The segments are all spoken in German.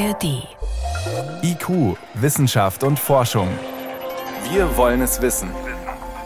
ARD. IQ, Wissenschaft und Forschung. Wir wollen es wissen.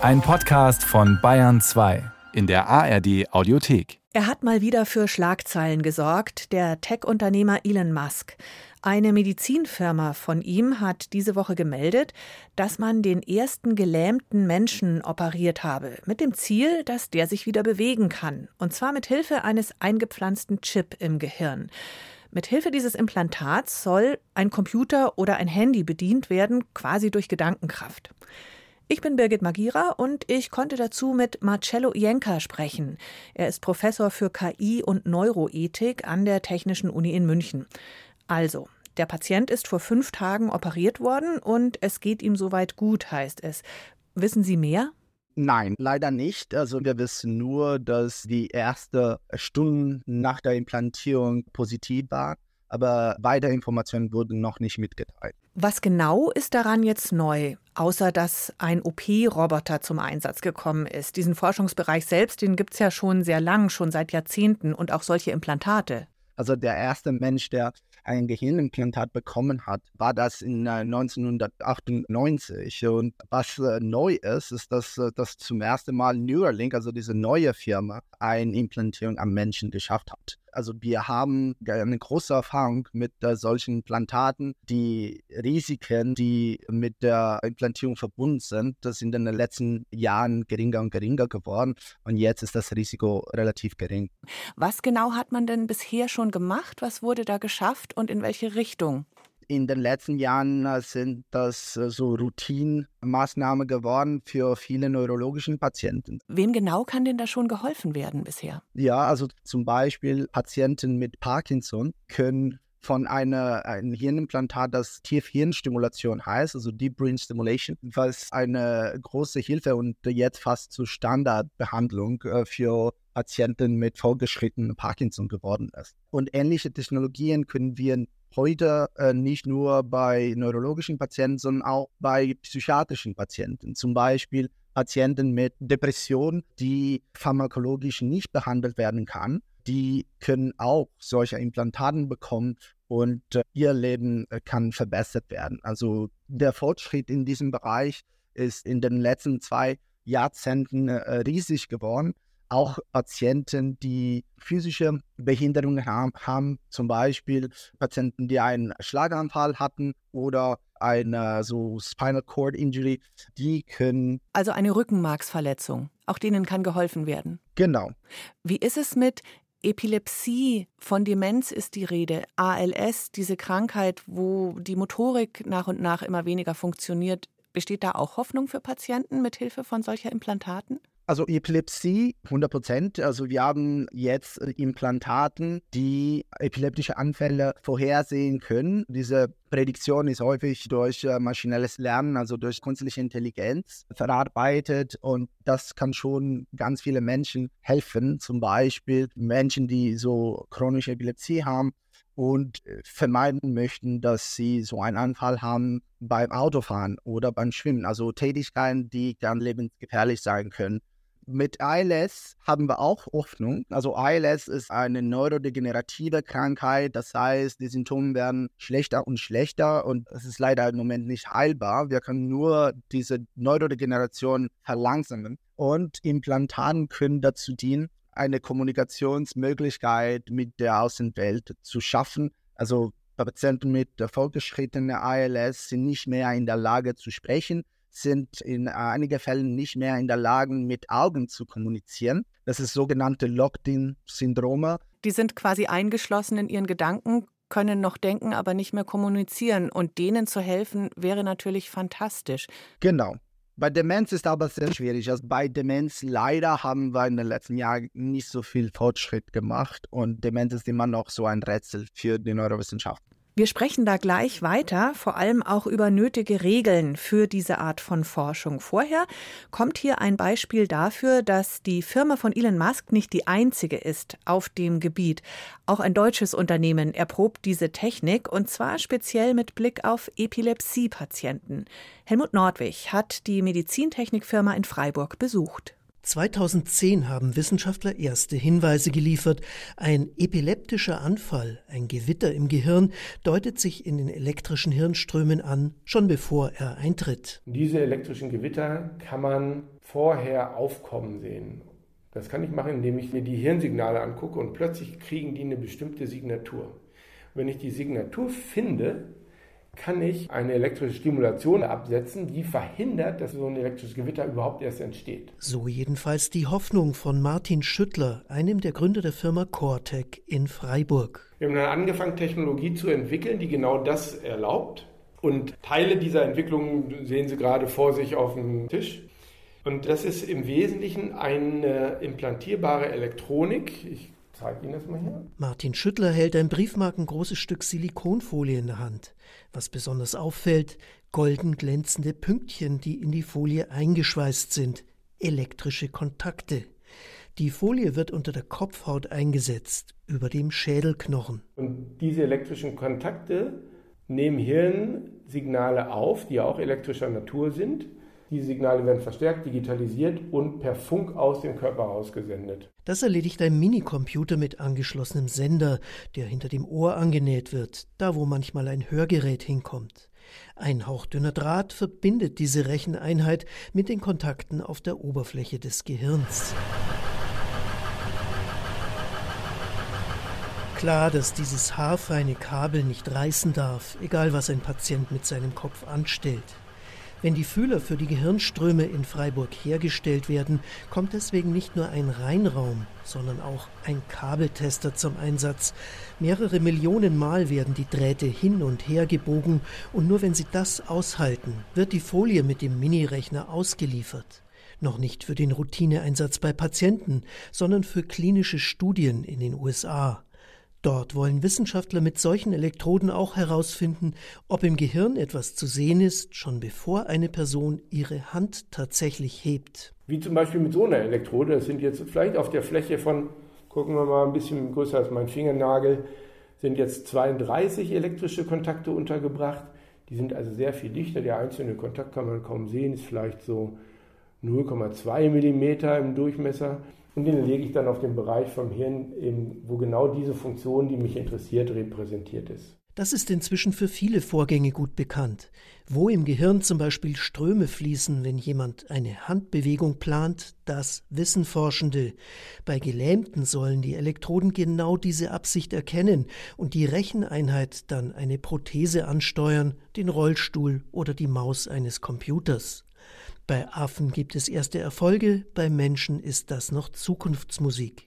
Ein Podcast von Bayern 2 in der ARD Audiothek. Er hat mal wieder für Schlagzeilen gesorgt, der Tech-Unternehmer Elon Musk. Eine Medizinfirma von ihm hat diese Woche gemeldet, dass man den ersten gelähmten Menschen operiert habe, mit dem Ziel, dass der sich wieder bewegen kann, und zwar mit Hilfe eines eingepflanzten Chip im Gehirn. Mit Hilfe dieses Implantats soll ein Computer oder ein Handy bedient werden, quasi durch Gedankenkraft. Ich bin Birgit Magira und ich konnte dazu mit Marcello Ienka sprechen. Er ist Professor für KI und Neuroethik an der Technischen Uni in München. Also, der Patient ist vor fünf Tagen operiert worden und es geht ihm soweit gut, heißt es. Wissen Sie mehr? Nein, leider nicht. Also wir wissen nur, dass die erste Stunden nach der Implantierung positiv war, aber weitere Informationen wurden noch nicht mitgeteilt. Was genau ist daran jetzt neu, außer dass ein OP-Roboter zum Einsatz gekommen ist? Diesen Forschungsbereich selbst, den gibt es ja schon sehr lang, schon seit Jahrzehnten und auch solche Implantate. Also der erste Mensch, der ein Gehirnimplantat bekommen hat, war das in 1998. Äh, Und was äh, neu ist, ist, dass, äh, dass zum ersten Mal Neuralink, also diese neue Firma, eine Implantierung am Menschen geschafft hat. Also wir haben eine große Erfahrung mit äh, solchen Implantaten. Die Risiken, die mit der Implantierung verbunden sind, das sind in den letzten Jahren geringer und geringer geworden. Und jetzt ist das Risiko relativ gering. Was genau hat man denn bisher schon gemacht? Was wurde da geschafft und in welche Richtung? In den letzten Jahren äh, sind das äh, so Routinemaßnahmen geworden für viele neurologische Patienten. Wem genau kann denn da schon geholfen werden bisher? Ja, also zum Beispiel Patienten mit Parkinson können von einer, einem Hirnimplantat, das Tiefhirnstimulation heißt, also Deep Brain Stimulation, was eine große Hilfe und jetzt fast zur Standardbehandlung äh, für Patienten mit vorgeschrittenem Parkinson geworden ist. Und ähnliche Technologien können wir heute äh, nicht nur bei neurologischen Patienten, sondern auch bei psychiatrischen Patienten. Zum Beispiel Patienten mit Depression, die pharmakologisch nicht behandelt werden kann. Die können auch solche Implantaten bekommen und äh, ihr Leben äh, kann verbessert werden. Also der Fortschritt in diesem Bereich ist in den letzten zwei Jahrzehnten äh, riesig geworden auch Patienten, die physische Behinderungen haben, haben, zum Beispiel Patienten, die einen Schlaganfall hatten oder eine so Spinal Cord Injury, die können. Also eine Rückenmarksverletzung. Auch denen kann geholfen werden. Genau. Wie ist es mit Epilepsie, von Demenz ist die Rede, ALS, diese Krankheit, wo die Motorik nach und nach immer weniger funktioniert. Besteht da auch Hoffnung für Patienten mit Hilfe von solcher Implantaten? Also Epilepsie 100 Prozent. Also wir haben jetzt Implantaten, die epileptische Anfälle vorhersehen können. Diese Prädiktion ist häufig durch äh, maschinelles Lernen, also durch künstliche Intelligenz verarbeitet und das kann schon ganz viele Menschen helfen. Zum Beispiel Menschen, die so chronische Epilepsie haben und vermeiden möchten, dass sie so einen Anfall haben beim Autofahren oder beim Schwimmen. Also Tätigkeiten, die dann lebensgefährlich sein können. Mit ALS haben wir auch Hoffnung. Also ALS ist eine neurodegenerative Krankheit. Das heißt, die Symptome werden schlechter und schlechter und es ist leider im Moment nicht heilbar. Wir können nur diese Neurodegeneration verlangsamen. Und Implantaten können dazu dienen, eine Kommunikationsmöglichkeit mit der Außenwelt zu schaffen. Also Patienten mit fortgeschrittener ALS sind nicht mehr in der Lage zu sprechen sind in äh, einigen Fällen nicht mehr in der Lage, mit Augen zu kommunizieren. Das ist sogenannte Locked-in-Syndrome. Die sind quasi eingeschlossen in ihren Gedanken, können noch denken, aber nicht mehr kommunizieren. Und denen zu helfen, wäre natürlich fantastisch. Genau. Bei Demenz ist aber sehr schwierig. Also bei Demenz leider haben wir in den letzten Jahren nicht so viel Fortschritt gemacht und Demenz ist immer noch so ein Rätsel für die Neurowissenschaft. Wir sprechen da gleich weiter, vor allem auch über nötige Regeln für diese Art von Forschung. Vorher kommt hier ein Beispiel dafür, dass die Firma von Elon Musk nicht die einzige ist auf dem Gebiet. Auch ein deutsches Unternehmen erprobt diese Technik und zwar speziell mit Blick auf Epilepsiepatienten. Helmut Nordwig hat die Medizintechnikfirma in Freiburg besucht. 2010 haben Wissenschaftler erste Hinweise geliefert. Ein epileptischer Anfall, ein Gewitter im Gehirn, deutet sich in den elektrischen Hirnströmen an, schon bevor er eintritt. Diese elektrischen Gewitter kann man vorher aufkommen sehen. Das kann ich machen, indem ich mir die Hirnsignale angucke und plötzlich kriegen die eine bestimmte Signatur. Wenn ich die Signatur finde, kann ich eine elektrische Stimulation absetzen, die verhindert, dass so ein elektrisches Gewitter überhaupt erst entsteht. So jedenfalls die Hoffnung von Martin Schüttler, einem der Gründer der Firma Cortec in Freiburg. Wir haben dann angefangen, Technologie zu entwickeln, die genau das erlaubt. Und Teile dieser Entwicklung sehen Sie gerade vor sich auf dem Tisch. Und das ist im Wesentlichen eine implantierbare Elektronik. Ich zeige Ihnen das mal hier. Martin Schüttler hält ein briefmarkengroßes Stück Silikonfolie in der Hand. Was besonders auffällt, golden glänzende Pünktchen, die in die Folie eingeschweißt sind. Elektrische Kontakte. Die Folie wird unter der Kopfhaut eingesetzt, über dem Schädelknochen. Und diese elektrischen Kontakte nehmen Hirnsignale auf, die auch elektrischer Natur sind die Signale werden verstärkt, digitalisiert und per Funk aus dem Körper ausgesendet. Das erledigt ein Minicomputer mit angeschlossenem Sender, der hinter dem Ohr angenäht wird, da wo manchmal ein Hörgerät hinkommt. Ein hauchdünner Draht verbindet diese Recheneinheit mit den Kontakten auf der Oberfläche des Gehirns. Klar, dass dieses haarfeine Kabel nicht reißen darf, egal was ein Patient mit seinem Kopf anstellt. Wenn die Fühler für die Gehirnströme in Freiburg hergestellt werden, kommt deswegen nicht nur ein Reinraum, sondern auch ein Kabeltester zum Einsatz. Mehrere Millionen Mal werden die Drähte hin und her gebogen und nur wenn sie das aushalten, wird die Folie mit dem Minirechner ausgeliefert. Noch nicht für den Routineeinsatz bei Patienten, sondern für klinische Studien in den USA. Dort wollen Wissenschaftler mit solchen Elektroden auch herausfinden, ob im Gehirn etwas zu sehen ist, schon bevor eine Person ihre Hand tatsächlich hebt. Wie zum Beispiel mit so einer Elektrode. Das sind jetzt vielleicht auf der Fläche von, gucken wir mal, ein bisschen größer als mein Fingernagel, sind jetzt 32 elektrische Kontakte untergebracht. Die sind also sehr viel dichter. Der einzelne Kontakt kann man kaum sehen, ist vielleicht so 0,2 mm im Durchmesser. Und den lege ich dann auf den Bereich vom Hirn, wo genau diese Funktion, die mich interessiert, repräsentiert ist. Das ist inzwischen für viele Vorgänge gut bekannt. Wo im Gehirn zum Beispiel Ströme fließen, wenn jemand eine Handbewegung plant, das wissen Forschende. Bei Gelähmten sollen die Elektroden genau diese Absicht erkennen und die Recheneinheit dann eine Prothese ansteuern, den Rollstuhl oder die Maus eines Computers. Bei Affen gibt es erste Erfolge, bei Menschen ist das noch Zukunftsmusik.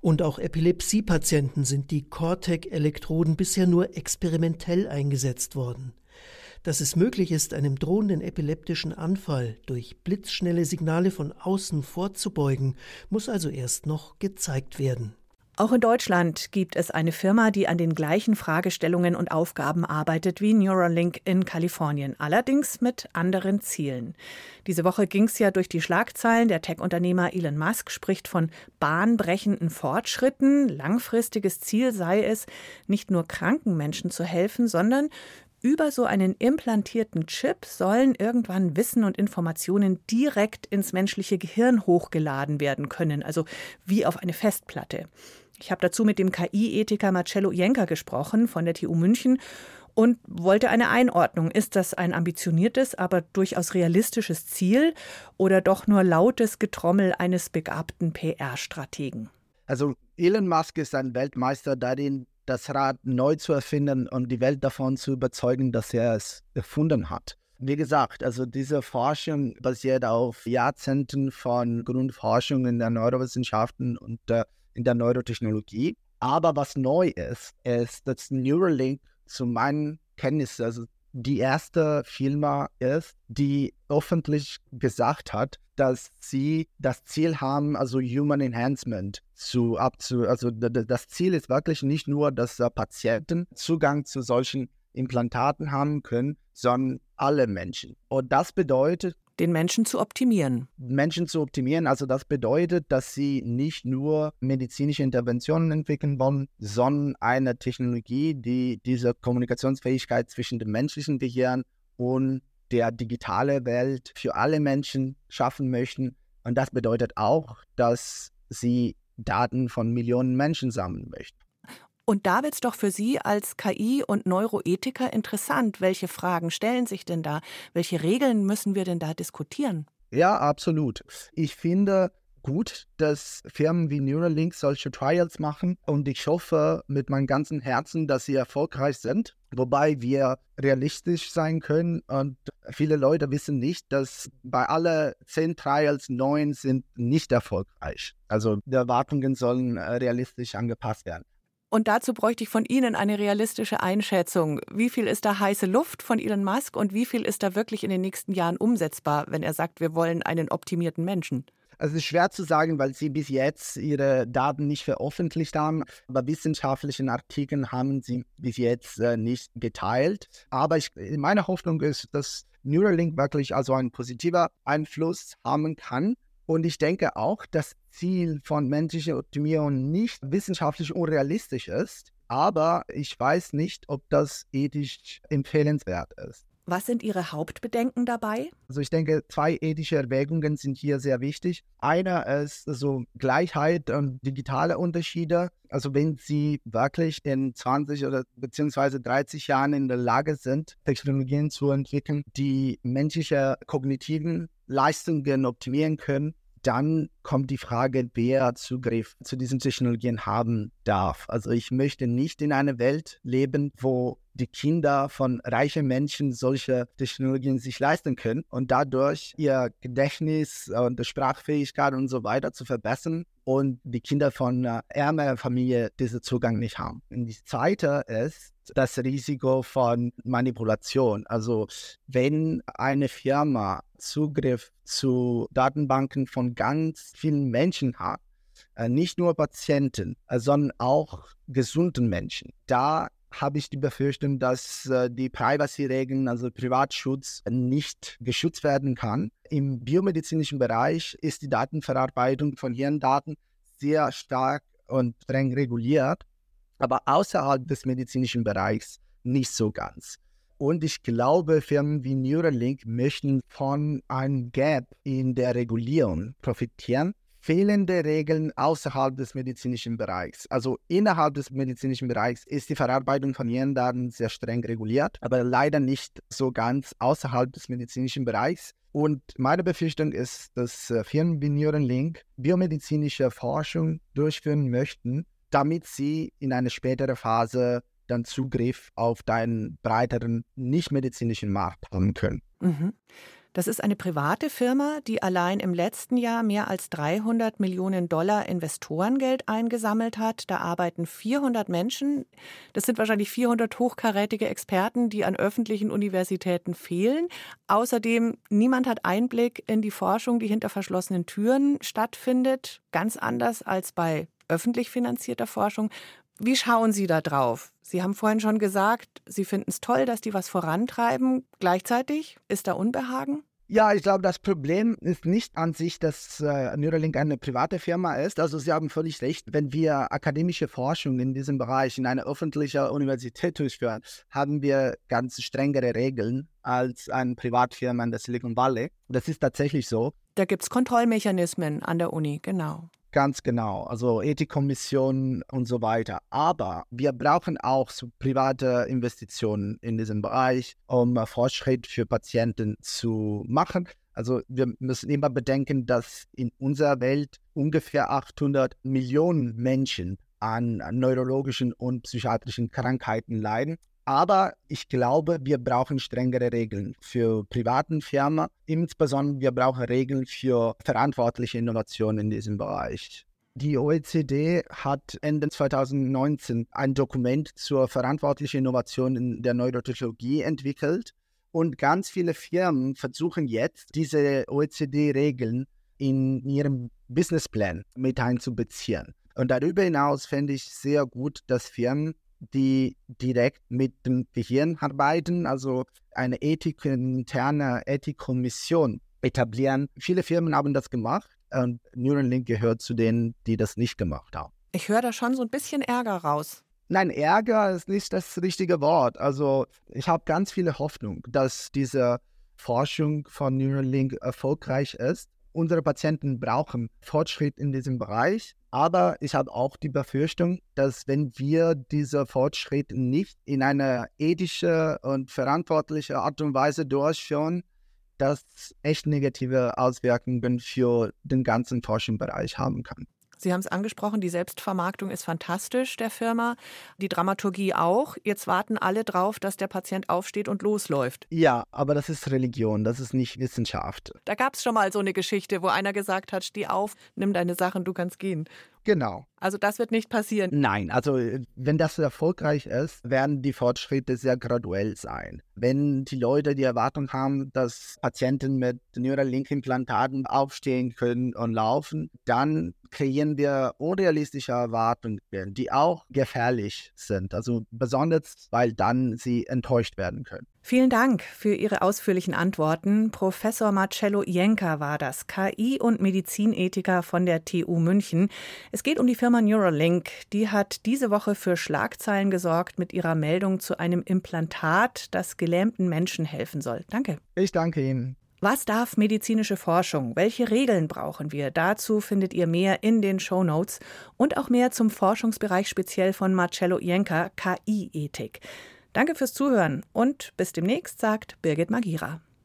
Und auch Epilepsiepatienten sind die Cortec-Elektroden bisher nur experimentell eingesetzt worden. Dass es möglich ist, einem drohenden epileptischen Anfall durch blitzschnelle Signale von außen vorzubeugen, muss also erst noch gezeigt werden. Auch in Deutschland gibt es eine Firma, die an den gleichen Fragestellungen und Aufgaben arbeitet wie Neuralink in Kalifornien, allerdings mit anderen Zielen. Diese Woche ging es ja durch die Schlagzeilen. Der Tech-Unternehmer Elon Musk spricht von bahnbrechenden Fortschritten. Langfristiges Ziel sei es, nicht nur kranken Menschen zu helfen, sondern über so einen implantierten Chip sollen irgendwann Wissen und Informationen direkt ins menschliche Gehirn hochgeladen werden können, also wie auf eine Festplatte. Ich habe dazu mit dem KI-Ethiker Marcello Jenker gesprochen von der TU München und wollte eine Einordnung. Ist das ein ambitioniertes, aber durchaus realistisches Ziel oder doch nur lautes Getrommel eines begabten PR-Strategen? Also Elon Musk ist ein Weltmeister darin, das Rad neu zu erfinden und die Welt davon zu überzeugen, dass er es erfunden hat. Wie gesagt, also diese Forschung basiert auf Jahrzehnten von Grundforschung in der Neurowissenschaften und äh, in der Neurotechnologie. Aber was neu ist, ist, dass Neuralink zu meinen Kenntnissen, also die erste Firma ist, die öffentlich gesagt hat, dass sie das Ziel haben, also Human Enhancement zu abzu, also das Ziel ist wirklich nicht nur, dass Patienten Zugang zu solchen Implantaten haben können, sondern alle Menschen. Und das bedeutet, den Menschen zu optimieren. Menschen zu optimieren, also das bedeutet, dass sie nicht nur medizinische Interventionen entwickeln wollen, sondern eine Technologie, die diese Kommunikationsfähigkeit zwischen dem menschlichen Gehirn und der digitalen Welt für alle Menschen schaffen möchten, Und das bedeutet auch, dass sie Daten von Millionen Menschen sammeln möchten. Und da wird es doch für Sie als KI- und Neuroethiker interessant. Welche Fragen stellen sich denn da? Welche Regeln müssen wir denn da diskutieren? Ja, absolut. Ich finde gut, dass Firmen wie Neuralink solche Trials machen und ich hoffe mit meinem ganzen Herzen, dass sie erfolgreich sind. Wobei wir realistisch sein können und viele Leute wissen nicht, dass bei alle zehn Trials neun sind nicht erfolgreich. Also die Erwartungen sollen äh, realistisch angepasst werden. Und dazu bräuchte ich von Ihnen eine realistische Einschätzung. Wie viel ist da heiße Luft von Elon Musk und wie viel ist da wirklich in den nächsten Jahren umsetzbar, wenn er sagt, wir wollen einen optimierten Menschen? Also es ist schwer zu sagen, weil sie bis jetzt ihre Daten nicht veröffentlicht haben. Aber wissenschaftlichen Artikeln haben sie bis jetzt äh, nicht geteilt. Aber ich, meine Hoffnung ist, dass Neuralink wirklich also ein positiver Einfluss haben kann und ich denke auch, das Ziel von menschlicher Optimierung nicht wissenschaftlich unrealistisch ist, aber ich weiß nicht, ob das ethisch empfehlenswert ist. Was sind Ihre Hauptbedenken dabei? Also ich denke, zwei ethische Erwägungen sind hier sehr wichtig. Einer ist so Gleichheit und digitale Unterschiede. Also wenn Sie wirklich in 20 oder beziehungsweise 30 Jahren in der Lage sind, Technologien zu entwickeln, die menschliche kognitiven Leistungen optimieren können, dann kommt die Frage, wer Zugriff zu diesen Technologien haben darf. Also ich möchte nicht in einer Welt leben, wo die Kinder von reichen Menschen solche Technologien sich leisten können und dadurch ihr Gedächtnis und Sprachfähigkeit und so weiter zu verbessern und die Kinder von äh, ärmerer Familie diesen Zugang nicht haben. Und die zweite ist das Risiko von Manipulation. Also wenn eine Firma Zugriff zu Datenbanken von ganz vielen Menschen hat, äh, nicht nur Patienten, äh, sondern auch gesunden Menschen, da habe ich die Befürchtung, dass äh, die Privacy-Regeln, also Privatschutz, nicht geschützt werden kann. Im biomedizinischen Bereich ist die Datenverarbeitung von Hirndaten sehr stark und streng reguliert, aber außerhalb des medizinischen Bereichs nicht so ganz. Und ich glaube, Firmen wie Neuralink möchten von einem Gap in der Regulierung profitieren. Fehlende Regeln außerhalb des medizinischen Bereichs. Also innerhalb des medizinischen Bereichs ist die Verarbeitung von Hirndaten sehr streng reguliert, aber leider nicht so ganz außerhalb des medizinischen Bereichs. Und meine Befürchtung ist, dass äh, Firmen wie Neuralink biomedizinische Forschung durchführen möchten, damit sie in eine spätere Phase dann Zugriff auf deinen breiteren nichtmedizinischen Markt haben können. Mhm. Das ist eine private Firma, die allein im letzten Jahr mehr als 300 Millionen Dollar Investorengeld eingesammelt hat. Da arbeiten 400 Menschen. Das sind wahrscheinlich 400 hochkarätige Experten, die an öffentlichen Universitäten fehlen. Außerdem, niemand hat Einblick in die Forschung, die hinter verschlossenen Türen stattfindet. Ganz anders als bei öffentlich finanzierter Forschung. Wie schauen Sie da drauf? Sie haben vorhin schon gesagt, Sie finden es toll, dass die was vorantreiben. Gleichzeitig ist da Unbehagen? Ja, ich glaube, das Problem ist nicht an sich, dass äh, Neuralink eine private Firma ist. Also Sie haben völlig recht. Wenn wir akademische Forschung in diesem Bereich in einer öffentlichen Universität durchführen, haben wir ganz strengere Regeln als eine Privatfirma in der Silicon Valley. Das ist tatsächlich so. Da gibt es Kontrollmechanismen an der Uni, genau. Ganz genau, also Ethikkommissionen und so weiter. Aber wir brauchen auch so private Investitionen in diesem Bereich, um Fortschritt für Patienten zu machen. Also wir müssen immer bedenken, dass in unserer Welt ungefähr 800 Millionen Menschen an neurologischen und psychiatrischen Krankheiten leiden. Aber ich glaube, wir brauchen strengere Regeln für privaten Firmen. Insbesondere wir brauchen Regeln für verantwortliche Innovation in diesem Bereich. Die OECD hat Ende 2019 ein Dokument zur verantwortlichen Innovation in der Neurotechnologie entwickelt. Und ganz viele Firmen versuchen jetzt, diese OECD-Regeln in ihrem Businessplan mit einzubeziehen. Und darüber hinaus fände ich sehr gut, dass Firmen die direkt mit dem Gehirn arbeiten, also eine Ethik, interne Ethikkommission etablieren. Viele Firmen haben das gemacht und Neuralink gehört zu denen, die das nicht gemacht haben. Ich höre da schon so ein bisschen Ärger raus. Nein, Ärger ist nicht das richtige Wort. Also ich habe ganz viele Hoffnung, dass diese Forschung von Neuralink erfolgreich ist. Unsere Patienten brauchen Fortschritt in diesem Bereich. Aber ich habe auch die Befürchtung, dass wenn wir diese Fortschritt nicht in eine ethische und verantwortliche Art und Weise durchführen, das echt negative Auswirkungen für den ganzen Forschungsbereich haben kann. Sie haben es angesprochen, die Selbstvermarktung ist fantastisch der Firma, die Dramaturgie auch. Jetzt warten alle drauf, dass der Patient aufsteht und losläuft. Ja, aber das ist Religion, das ist nicht Wissenschaft. Da gab es schon mal so eine Geschichte, wo einer gesagt hat, steh auf, nimm deine Sachen, du kannst gehen. Genau. Also das wird nicht passieren. Nein, also wenn das erfolgreich ist, werden die Fortschritte sehr graduell sein. Wenn die Leute die Erwartung haben, dass Patienten mit Neuralink-Implantaten aufstehen können und laufen, dann kreieren wir unrealistische Erwartungen, die auch gefährlich sind. Also besonders, weil dann sie enttäuscht werden können. Vielen Dank für Ihre ausführlichen Antworten. Professor Marcello Jenka war das, KI- und Medizinethiker von der TU München. Es geht um die Firma Neuralink. Die hat diese Woche für Schlagzeilen gesorgt mit ihrer Meldung zu einem Implantat, das gelähmten Menschen helfen soll. Danke. Ich danke Ihnen. Was darf medizinische Forschung? Welche Regeln brauchen wir? Dazu findet ihr mehr in den Show Notes und auch mehr zum Forschungsbereich speziell von Marcello Jenka, KI-Ethik. Danke fürs Zuhören und bis demnächst, sagt Birgit Magira.